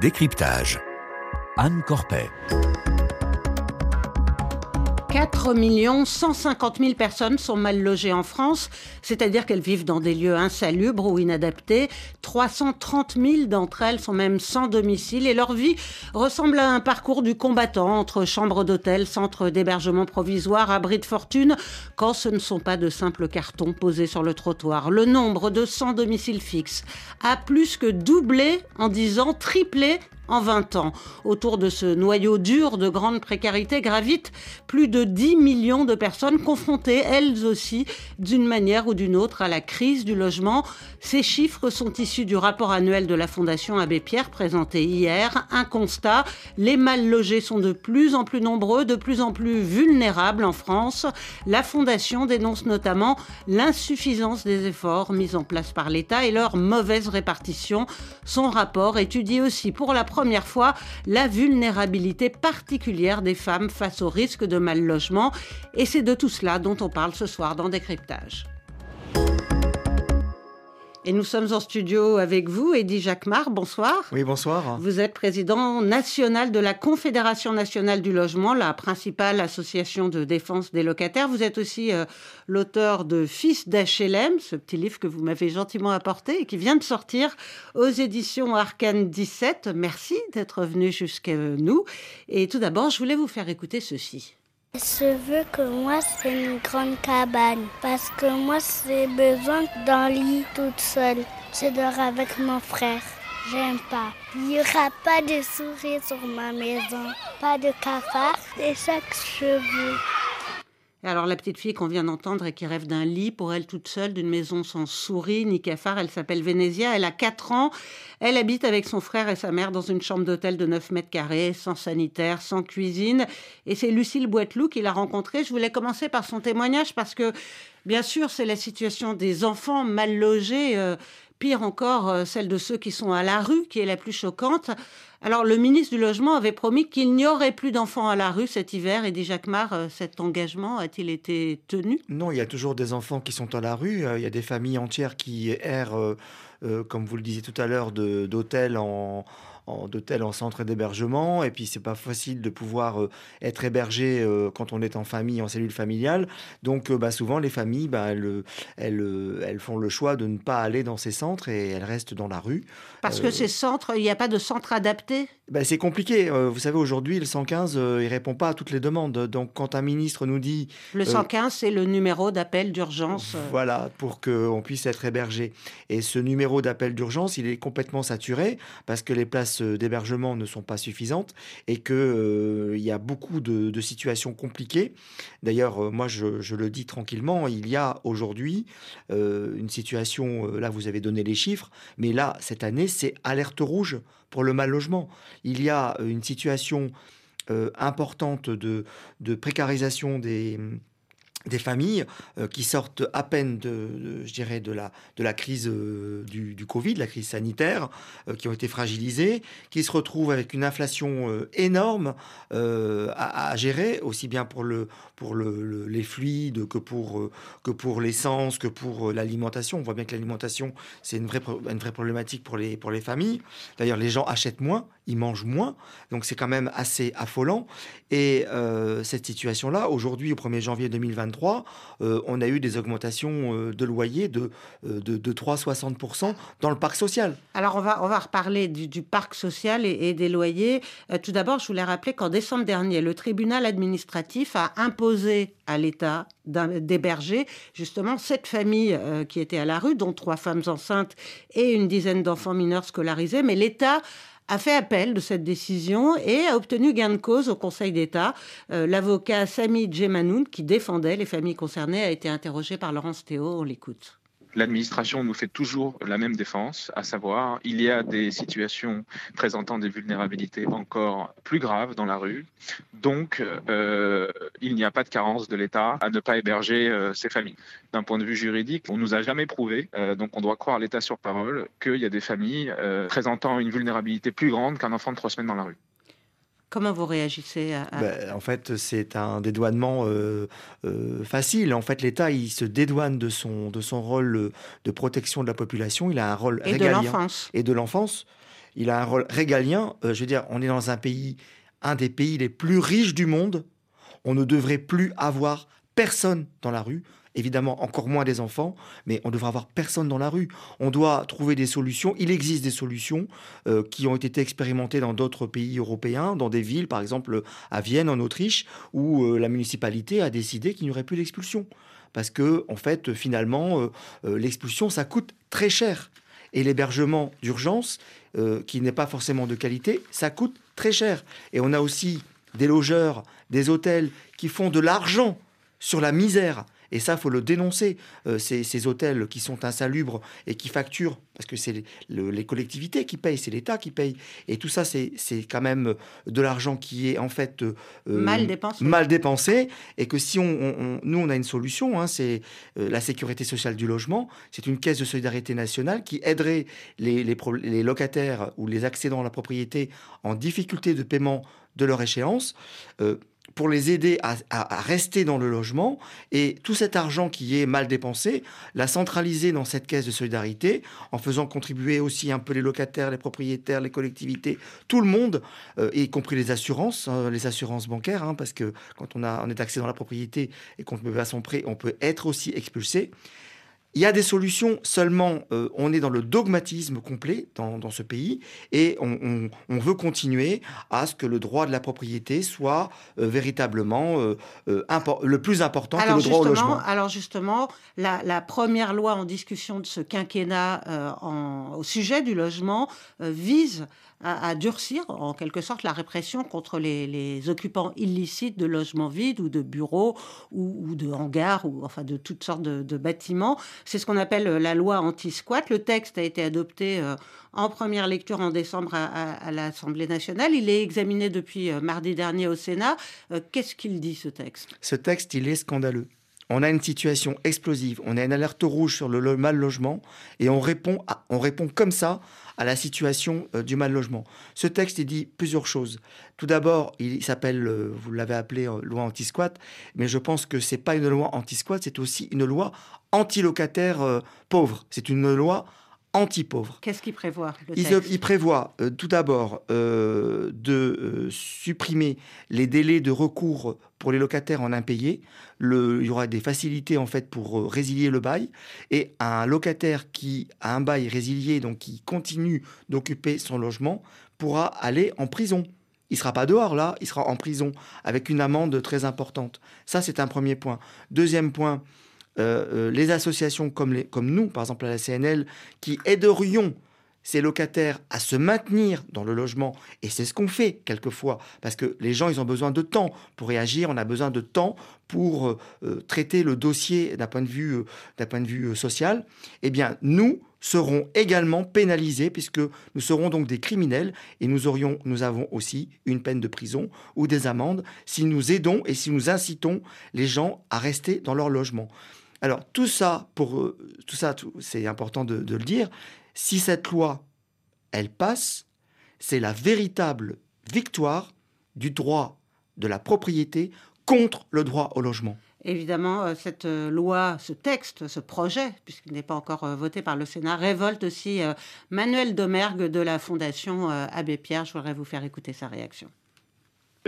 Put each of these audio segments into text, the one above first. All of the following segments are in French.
Décryptage. Anne Corpet. 4 150 000 personnes sont mal logées en France, c'est-à-dire qu'elles vivent dans des lieux insalubres ou inadaptés. 330 000 d'entre elles sont même sans domicile et leur vie ressemble à un parcours du combattant entre chambres d'hôtel, centres d'hébergement provisoire, abris de fortune, quand ce ne sont pas de simples cartons posés sur le trottoir. Le nombre de sans domicile fixe a plus que doublé en 10 ans, triplé en 20 ans. Autour de ce noyau dur de grande précarité gravitent plus de 10 millions de personnes confrontées, elles aussi, d'une manière ou d'une autre, à la crise du logement. Ces chiffres sont issus du rapport annuel de la Fondation Abbé Pierre présenté hier. Un constat, les mal logés sont de plus en plus nombreux, de plus en plus vulnérables en France. La Fondation dénonce notamment l'insuffisance des efforts mis en place par l'État et leur mauvaise répartition. Son rapport étudie aussi pour la première fois la vulnérabilité particulière des femmes face au risque de mal logement. Et c'est de tout cela dont on parle ce soir dans Décryptage. Et nous sommes en studio avec vous, Eddy Jacquemart. Bonsoir. Oui, bonsoir. Vous êtes président national de la Confédération nationale du logement, la principale association de défense des locataires. Vous êtes aussi euh, l'auteur de Fils d'HLM, ce petit livre que vous m'avez gentiment apporté et qui vient de sortir aux éditions Arcane 17. Merci d'être venu jusqu'à nous. Et tout d'abord, je voulais vous faire écouter ceci. Je veux que moi, c'est une grande cabane. Parce que moi, j'ai besoin d'un lit toute seule. Je dors avec mon frère. J'aime pas. Il n'y aura pas de souris sur ma maison. Pas de cafard et chaque cheveux. Alors la petite fille qu'on vient d'entendre et qui rêve d'un lit pour elle toute seule, d'une maison sans souris ni cafard, elle s'appelle Vénésia, elle a 4 ans, elle habite avec son frère et sa mère dans une chambre d'hôtel de 9 mètres carrés, sans sanitaire, sans cuisine. Et c'est Lucille Boiteloup qui l'a rencontrée. Je voulais commencer par son témoignage parce que, bien sûr, c'est la situation des enfants mal logés. Euh, pire encore, euh, celle de ceux qui sont à la rue, qui est la plus choquante. Alors, le ministre du Logement avait promis qu'il n'y aurait plus d'enfants à la rue cet hiver. Et dit Jacquemart, euh, cet engagement a-t-il été tenu? Non, il y a toujours des enfants qui sont à la rue. Euh, il y a des familles entières qui errent, comme vous le disiez tout à l'heure, d'hôtels en d'hôtels en centre d'hébergement. Et puis, c'est pas facile de pouvoir euh, être hébergé euh, quand on est en famille, en cellule familiale. Donc, euh, bah, souvent, les familles, bah, elles, elles, elles, font le choix de ne pas aller dans ces centres et elles restent dans la rue. Parce que ces centres, il n'y a pas de centre adapté? Bah, C'est compliqué. vous savez, aujourd'hui, le 115, il répond pas à toutes les demandes. Donc, quand un ministre nous dit... Le 115, c'est le numéro d'appel d'urgence. Voilà, pour qu'on puisse être hébergé. Et ce numéro d'appel d'urgence, il est complètement saturé parce que les places d'hébergement ne sont pas suffisantes et qu'il euh, y a beaucoup de, situations compliquées. D'ailleurs, euh, moi, je, le dis tranquillement, il y a aujourd'hui euh, une situation, là, vous avez donné les chiffres, mais là, cette année, c'est alerte rouge pour le mal logement. Il y a une situation importante de précarisation des des familles euh, qui sortent à peine de, je dirais de la de la crise euh, du, du, Covid, la crise sanitaire, euh, qui ont été fragilisées, qui se retrouvent avec une inflation énorme à, gérer, aussi bien pour le pour le, les fluides que pour pour l'essence, que pour l'alimentation. On voit bien que l'alimentation c'est une vraie une vraie problématique pour les pour les familles. D'ailleurs, les gens achètent moins, ils mangent moins, donc c'est quand même assez affolant. Et cette situation-là, aujourd'hui, au 1er janvier 2023 euh, on a eu des augmentations euh, de loyers de, euh, de, de 3,60% dans le parc social. Alors, on va, on va reparler du, parc social et, des loyers. tout d'abord, je voulais rappeler qu'en décembre dernier, le tribunal administratif a imposé à l'État d'héberger justement cette famille qui était à la rue, dont trois femmes enceintes et une dizaine d'enfants mineurs scolarisés. Mais l'État a fait appel de cette décision et a obtenu gain de cause au Conseil d'État. Euh, l'avocat Sami Djemanoun, qui défendait les familles concernées, a été interrogé par Laurence Théo. On l'écoute l'administration nous fait toujours la même défense, à savoir il y a des situations présentant des vulnérabilités encore plus graves dans la rue. Donc, euh, il n'y a pas de carence de l'État à ne pas héberger euh, ces familles. D'un point de vue juridique, on nous a jamais prouvé, euh, donc on doit croire l'État sur parole, qu'il y a des familles présentant une vulnérabilité plus grande qu'un enfant de trois semaines dans la rue. Comment vous réagissez à... Ben, en fait, c'est un dédouanement euh, euh, facile. En fait, l'État, il se dédouane de son, de son rôle de protection de la population. Il a un rôle et de l'enfance. Et de l'enfance. il a un rôle régalien. je veux dire, on est dans un pays, un des pays les plus riches du monde. On ne devrait plus avoir personne dans la rue évidemment encore moins des enfants, mais on devrait avoir personne dans la rue. On doit trouver des solutions. Il existe des solutions euh, qui ont été expérimentées dans d'autres pays européens, dans des villes, par exemple à Vienne, en Autriche, où euh, la municipalité a décidé qu'il n'y aurait plus d'expulsion. Parce que, en fait, finalement, euh, l'expulsion, ça coûte très cher. Et l'hébergement d'urgence, qui n'est pas forcément de qualité, ça coûte très cher. Et on a aussi des logeurs, des hôtels qui font de l'argent sur la misère. Et ça, faut le dénoncer. Euh, ces, hôtels qui sont insalubres et qui facturent, parce que c'est les, collectivités qui payent, c'est l'État qui paye. Et tout ça, c'est quand même de l'argent qui est en fait euh, mal, dépensé. mal dépensé. Et que si on, nous, on a une solution, hein, c'est euh, la sécurité sociale du logement. C'est une caisse de solidarité nationale qui aiderait les, les locataires ou les accédants à la propriété en difficulté de paiement de leur échéance pour les aider à, rester dans le logement et tout cet argent qui est mal dépensé, la centraliser dans cette caisse de solidarité en faisant contribuer aussi un peu les locataires, les propriétaires, les collectivités, tout le monde, euh, y compris les assurances, hein, les assurances bancaires, hein, parce que quand on, a, on est accès dans la propriété et qu'on peut pas son prêt, on peut être aussi expulsé. Il y a des solutions, seulement euh, on est dans le dogmatisme complet dans, ce pays et on, veut continuer à ce que le droit de la propriété soit euh, véritablement euh, le plus important que le droit au logement. Alors justement, la, première loi en discussion de ce quinquennat au sujet du logement vise à, durcir en quelque sorte la répression contre les, occupants illicites de logements vides ou de bureaux ou, de hangars ou enfin de toutes sortes de, bâtiments. C'est ce qu'on appelle euh, la loi anti-squat. Le texte a été adopté euh, en première lecture en décembre à, l'Assemblée nationale. Il est examiné depuis euh, mardi dernier au Sénat. Qu'est-ce qu'il dit ce texte? Ce texte, il est scandaleux. On a une situation explosive, on a une alerte rouge sur le mal logement et on répond, on répond comme ça à la situation euh, du mal logement. Ce texte, il dit plusieurs choses. Tout d'abord, il s'appelle, euh, vous l'avez appelé euh, loi anti-squat, mais je pense que c'est pas une loi anti-squat, c'est aussi une loi anti-locataire pauvre. C'est une loi anti-pauvres. Qu'est-ce qu'il prévoit il, prévoit euh, tout d'abord euh, de euh, supprimer les délais de recours pour les locataires en impayés. Le, il y aura des facilités en fait pour résilier le bail et un locataire qui a un bail résilié, donc qui continue d'occuper son logement, pourra aller en prison. Il sera pas dehors là, il sera en prison avec une amende très importante. Ça c'est un premier point. Deuxième point, euh, euh, les associations comme, nous, par exemple à la CNL, qui aiderions ces locataires à se maintenir dans le logement. Et c'est ce qu'on fait quelquefois, parce que les gens, ils ont besoin de temps pour réagir, on a besoin de temps pour euh, traiter le dossier d'un point de vue, point de vue social. Eh bien, nous serons également pénalisés, puisque nous serons donc des criminels, et nous, aurions, nous avons aussi une peine de prison ou des amendes si nous aidons et si nous incitons les gens à rester dans leur logement. Alors tout ça, pour euh, tout ça, c'est important de, le dire. Si cette loi, elle passe, c'est la véritable victoire du droit de la propriété contre le droit au logement. Évidemment, euh, cette euh, loi, ce texte, ce projet, puisqu'il n'est pas encore voté par le Sénat, révolte aussi Manuel Domergue de la Fondation Abbé Pierre. Je voudrais vous faire écouter sa réaction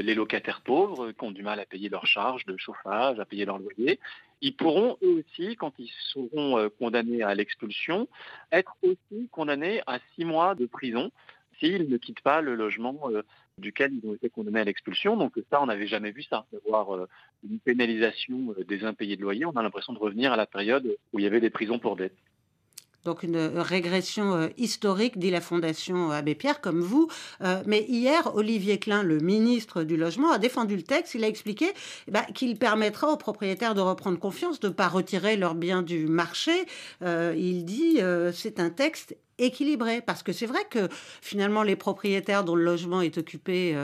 les locataires pauvres qui ont du mal à payer leurs charges de chauffage, à payer leur loyer, ils pourront eux aussi, quand ils seront euh, condamnés à l'expulsion, être aussi condamnés à six mois de prison s'ils ne quittent pas le logement euh, duquel ils ont été condamnés à l'expulsion. Donc ça, on n'avait jamais vu ça, d'avoir euh, une pénalisation des impayés de loyer. On a l'impression de revenir à la période où il y avait des prisons pour dette donc une régression euh, historique, dit la Fondation Abbé Pierre, comme vous. Euh, mais hier, Olivier Klein, le ministre du Logement, a défendu le texte. Il a expliqué eh ben, qu'il permettra aux propriétaires de reprendre confiance, de ne pas retirer leurs biens du marché. Euh, il dit c'est un texte équilibré. Parce que c'est vrai que finalement, les propriétaires dont le logement est occupé,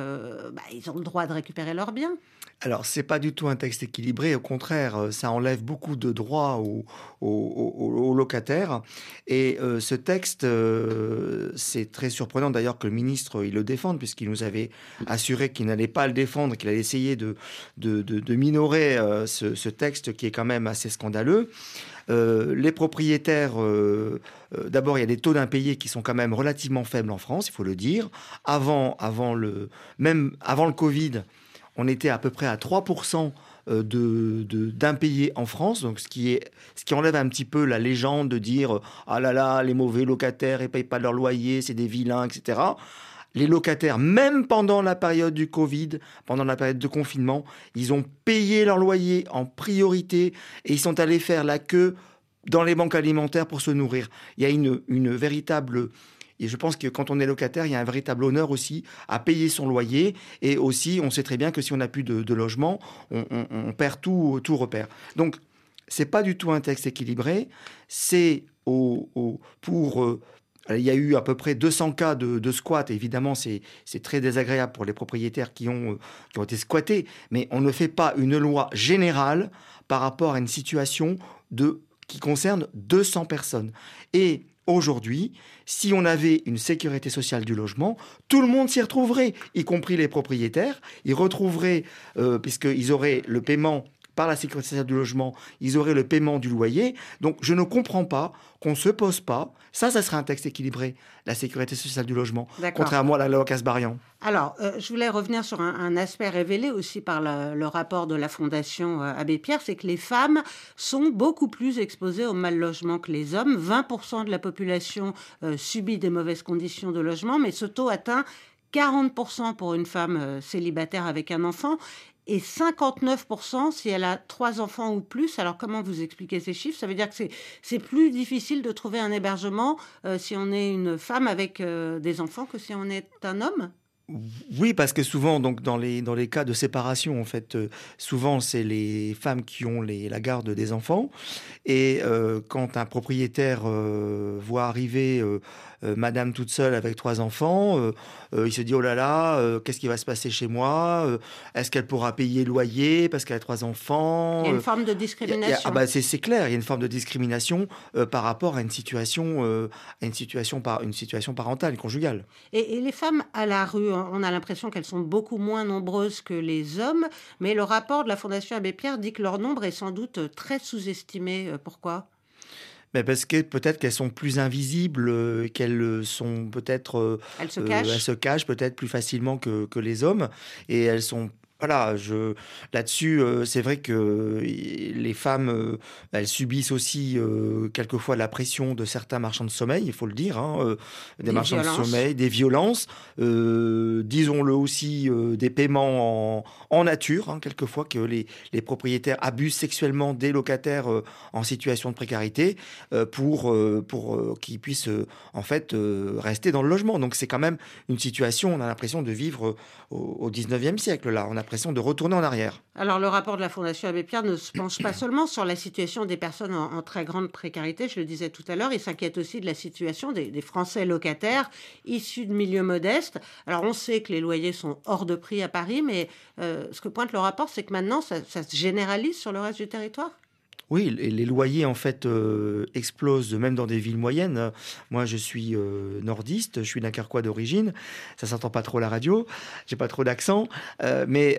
bah, ils ont le droit de récupérer leurs biens. Alors, c'est pas du tout un texte équilibré, au contraire, euh, ça enlève beaucoup de droits aux, locataires. Et euh, ce texte, euh, c'est très surprenant d'ailleurs que le ministre il le défende, puisqu'il nous avait assuré qu'il n'allait pas le défendre, qu'il allait essayer de, minorer ce, texte qui est quand même assez scandaleux. les propriétaires, d'abord, il y a des taux d'impayés qui sont quand même relativement faibles en France, il faut le dire. Avant le, même avant le Covid, on était à peu près à 3% euh, d'impayés en France, donc ce qui, est, ce qui enlève un petit peu la légende de dire ah là là, les mauvais locataires, ils payent pas leur loyer, c'est des vilains, etc. Les locataires, même pendant la période du Covid, pendant la période de confinement, ils ont payé leur loyer en priorité et ils sont allés faire la queue dans les banques alimentaires pour se nourrir. Il y a une véritable et je pense que quand on est locataire, il y a un véritable honneur aussi à payer son loyer. Et aussi, on sait très bien que si on n'a plus de, logement, on, perd tout, tout repère. Donc, c'est pas du tout un texte équilibré. C'est au, pour euh, il y a eu à peu près 200 cas de, squat. Évidemment, c'est très désagréable pour les propriétaires qui ont, euh, qui ont été squattés. Mais on ne fait pas une loi générale par rapport à une situation de, qui concerne 200 personnes. Et Aujourd'hui, si on avait une sécurité sociale du logement, tout le monde s'y retrouverait, y compris les propriétaires. Ils retrouveraient, euh, puisqu'ils auraient le paiement par la sécurité sociale du logement, ils auraient le paiement du loyer. Donc je ne comprends pas qu'on ne se pose pas. Ça, ça serait un texte équilibré, la sécurité sociale du logement, contrairement à la loi Casbarian. Alors, euh, je voulais revenir sur un, aspect révélé aussi par le, rapport de la Fondation euh, Abbé Pierre, c'est que les femmes sont beaucoup plus exposées au mal logement que les hommes. 20% de la population euh, subit des mauvaises conditions de logement, mais ce taux atteint 40% pour une femme célibataire avec un enfant et 59% si elle a trois enfants ou plus. Alors comment vous expliquez ces chiffres? Ça veut dire que c'est plus difficile de trouver un hébergement euh, si on est une femme avec euh, des enfants que si on est un homme? Oui, parce que souvent, donc dans les dans les cas de séparation, en fait, euh, souvent c'est les femmes qui ont les, la garde des enfants. Et quand un propriétaire voit arriver euh, madame toute seule avec trois enfants, euh, euh, il se dit oh là là, qu'est-ce qui va se passer chez moi Est-ce qu'elle pourra payer le loyer parce qu'elle a trois enfants Il y a une forme de discrimination. Ah bah c'est clair, il y a une forme de discrimination par rapport à une situation, à une situation par une situation parentale, conjugale. Et, les femmes à la rue, on a l'impression qu'elles sont beaucoup moins nombreuses que les hommes, mais le rapport de la Fondation Abbé Pierre dit que leur nombre est sans doute très sous-estimé. Pourquoi? Parce que peut-être qu'elles sont plus invisibles, euh, qu'elles sont peut-être. Euh, elles se cachent. elles se cachent peut-être plus facilement que, que, les hommes. Et elles sont voilà, je là-dessus, euh, c'est vrai que les femmes, euh, elles subissent aussi euh, quelquefois la pression de certains marchands de sommeil, il faut le dire, hein, des, marchands de sommeil, des violences, disons-le aussi, des paiements en, nature, hein, quelquefois que les, les, propriétaires abusent sexuellement des locataires en situation de précarité pour pour qu'ils puissent en fait rester dans le logement. Donc c'est quand même une situation, on a l'impression de vivre au, au 19e siècle là. On a de retourner en arrière. Alors le rapport de la Fondation Abbé Pierre ne se penche pas seulement sur la situation des personnes en, très grande précarité, je le disais tout à l'heure, il s'inquiète aussi de la situation des, Français locataires issus de milieux modestes. Alors on sait que les loyers sont hors de prix à Paris, mais euh, ce que pointe le rapport, c'est que maintenant ça se généralise sur le reste du territoire? Oui, les loyers en fait euh, explosent même dans des villes moyennes. Moi, je suis euh, nordiste, je suis dunkerquois d'origine. Ça s'entend pas trop la radio, j'ai pas trop d'accent, euh, mais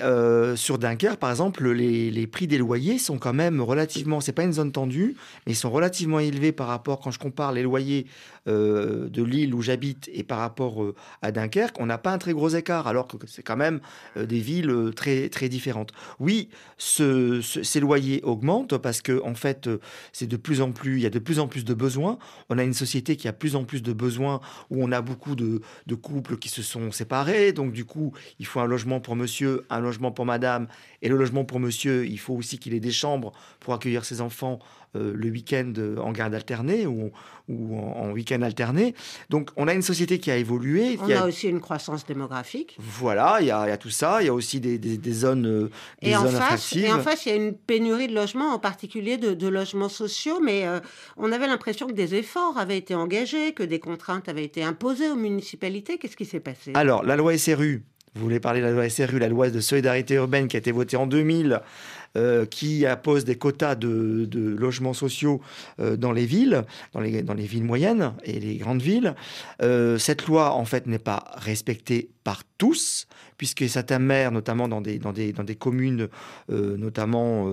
sur Dunkerque, par exemple, les, les, prix des loyers sont quand même relativement. C'est pas une zone tendue, mais ils sont relativement élevés par rapport quand je compare les loyers de l'île où j'habite et par rapport à Dunkerque, on n'a pas un très gros écart, alors que c'est quand même des villes très, très différentes. Oui, ce, ces loyers augmentent parce que en fait, c'est de plus en plus, il y a de plus en plus de besoins. On a une société qui a de plus en plus de besoins où on a beaucoup de couples qui se sont séparés. Donc du coup, il faut un logement pour monsieur, un logement pour madame. Et le logement pour monsieur, il faut aussi qu'il ait des chambres pour accueillir ses enfants euh, le week-end en garde alternée ou, ou en, week-end alterné. Donc on a une société qui a évolué. On a, aussi une croissance démographique. Voilà, il y, a, tout ça. Il y a aussi des, des, zones, euh, des et zones en face, Et en face, il y a une pénurie de logements, en particulier de, logements sociaux. Mais euh, on avait l'impression que des efforts avaient été engagés, que des contraintes avaient été imposées aux municipalités. Qu'est-ce qui s'est passé? Alors, la loi SRU, vous voulez parler de la loi SRU, la loi de solidarité urbaine qui a été votée en 2000, qui impose des quotas de, logements sociaux dans les villes, dans les, dans les villes moyennes et les grandes villes. cette loi, en fait, n'est pas respectée par tous, puisque certains maires, notamment dans des, dans des, dans des communes, notamment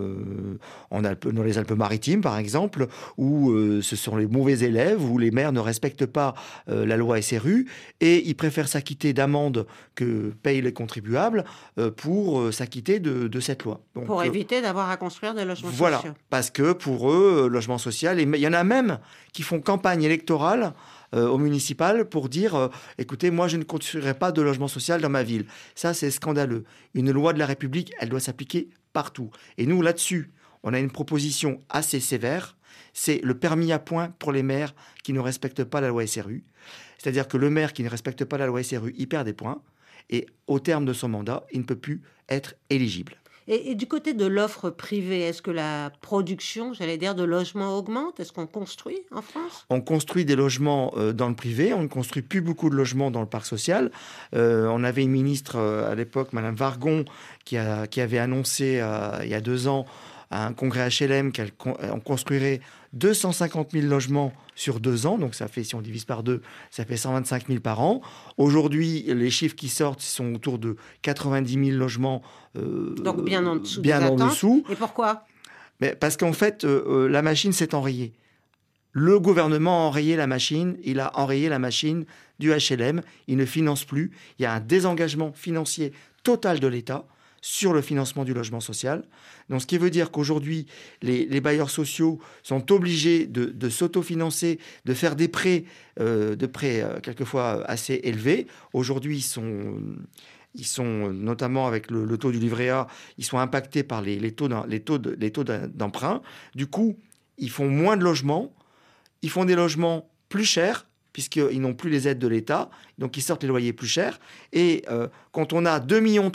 en dans les Alpes-Maritimes, par exemple, où ce sont les mauvais élèves, où les maires ne respectent pas la loi SRU, et ils préfèrent s'acquitter d'amendes que payent les contribuables euh, pour euh, s'acquitter de, cette loi. pour euh, éviter d'avoir à construire des logements voilà, sociaux. Voilà, parce que pour eux, logement social, il y en a même qui font campagne électorale au municipal pour dire écoutez, moi je ne construirai pas de logement social dans ma ville. Ça, c'est scandaleux. Une loi de la République, elle doit s'appliquer partout. Et nous, là-dessus, on a une proposition assez sévère c'est le permis à point pour les maires qui ne respectent pas la loi SRU. C'est-à-dire que le maire qui ne respecte pas la loi SRU, il perd des points, et au terme de son mandat, il ne peut plus être éligible. Et, du côté de l'offre privée, est-ce que la production, j'allais dire, de logements augmente? Est-ce qu'on construit en France? On construit des logements euh, dans le privé, on ne construit plus beaucoup de logements dans le parc social. Euh, on avait une ministre euh, à l'époque, Madame Vargon, qui, qui avait annoncé il y a deux ans à un congrès HLM qu'on construirait 250 000 logements sur deux ans. Donc ça fait, si on divise par deux, ça fait 125 000 par an. Aujourd'hui, les chiffres qui sortent sont autour de 90 000 logements. Euh, Donc bien en dessous. Bien en dessous. Et pourquoi? Mais Parce qu'en fait, euh, euh, la machine s'est enrayée. Le gouvernement a enrayé la machine, il a enrayé la machine du HLM, il ne finance plus, il y a un désengagement financier total de l'État sur le financement du logement social. Donc, ce qui veut dire qu'aujourd'hui, les, bailleurs sociaux sont obligés de, s'autofinancer, de faire des prêts, euh, de prêts euh, quelquefois assez élevés. Aujourd'hui, ils sont, ils sont notamment avec le, taux du livret A, ils sont impactés par les, les taux d'emprunt. Du coup, ils font moins de logements, ils font des logements plus chers puisqu'ils n'ont plus les aides de l'État, donc ils sortent les loyers plus chers. Et euh, quand on a 2,3 millions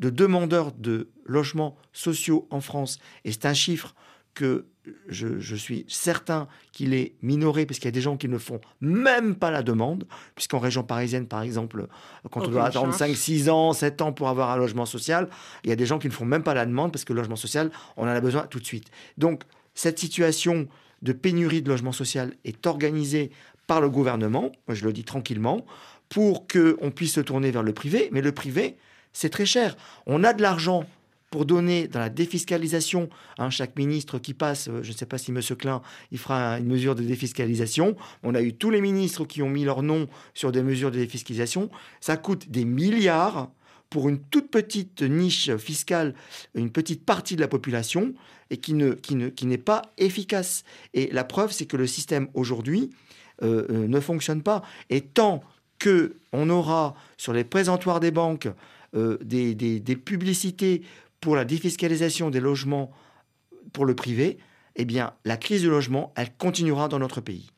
de demandeurs de logements sociaux en France, et c'est un chiffre que je, suis certain qu'il est minoré, parce qu'il y a des gens qui ne font même pas la demande, puisqu'en région parisienne, par exemple, quand on doit attendre 5, 6 ans, 7 ans pour avoir un logement social, il y a des gens qui ne font même pas la demande, parce que le logement social, on en a besoin tout de suite. Donc, cette situation de pénurie de logement social est organisée par le gouvernement, moi je le dis tranquillement, pour qu'on puisse se tourner vers le privé, mais le privé, c'est très cher. On a de l'argent pour donner dans la défiscalisation, hein, chaque ministre qui passe, euh, je ne sais pas si M. Klein, il fera une mesure de défiscalisation. On a eu tous les ministres qui ont mis leur nom sur des mesures de défiscalisation. Ça coûte des milliards pour une toute petite niche fiscale, une petite partie de la population, et qui, ne, qui, ne, qui n'est pas efficace. Et la preuve, c'est que le système aujourd'hui euh, euh, ne fonctionne pas. Et tant qu'on aura sur les présentoirs des banques euh, des, publicités pour la défiscalisation des logements pour le privé, eh bien, la crise du logement, elle continuera dans notre pays.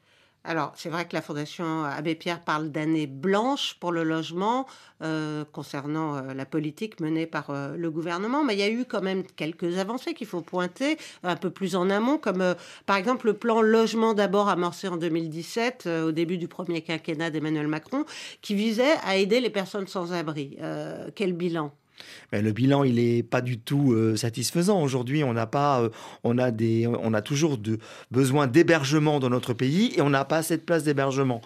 Alors, c'est vrai que la Fondation Abbé Pierre parle d'année blanche pour le logement euh, concernant euh, la politique menée par euh, le gouvernement, mais il y a eu quand même quelques avancées qu'il faut pointer un peu plus en amont, comme par exemple le plan logement d'abord amorcé en 2017, au début du premier quinquennat d'Emmanuel Macron, qui visait à aider les personnes sans abri. quel bilan? Le bilan, il n'est pas du tout euh, satisfaisant. Aujourd'hui, on n'a pas, euh, on a des, on a toujours de, besoin d'hébergement dans notre pays et on n'a pas assez de place d'hébergement.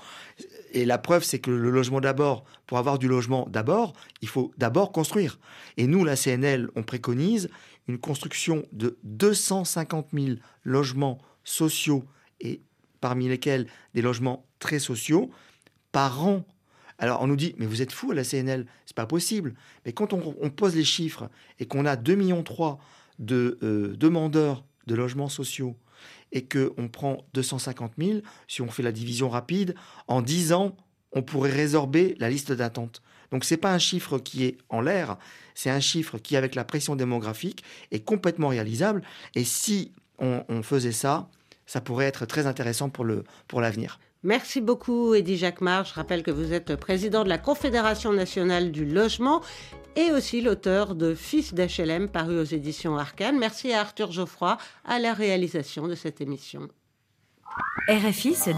Et la preuve, c'est que le logement d'abord, pour avoir du logement d'abord, il faut d'abord construire. Et nous, la CNL, on préconise une construction de 250 000 logements sociaux et parmi lesquels des logements très sociaux par an alors on nous dit, mais vous êtes fou à la CNL, c'est pas possible. Mais quand on, pose les chiffres et qu'on a 2,3 millions de euh, demandeurs de logements sociaux et qu'on prend 250 000, si on fait la division rapide, en 10 ans, on pourrait résorber la liste d'attente. Donc ce n'est pas un chiffre qui est en l'air, c'est un chiffre qui, avec la pression démographique, est complètement réalisable. Et si on, on faisait ça, ça pourrait être très intéressant pour l'avenir. Merci beaucoup, Eddie Jacquemart. Je rappelle que vous êtes président de la Confédération nationale du logement et aussi l'auteur de Fils d'HLM paru aux éditions Arcane. Merci à Arthur Geoffroy à la réalisation de cette émission. RFI se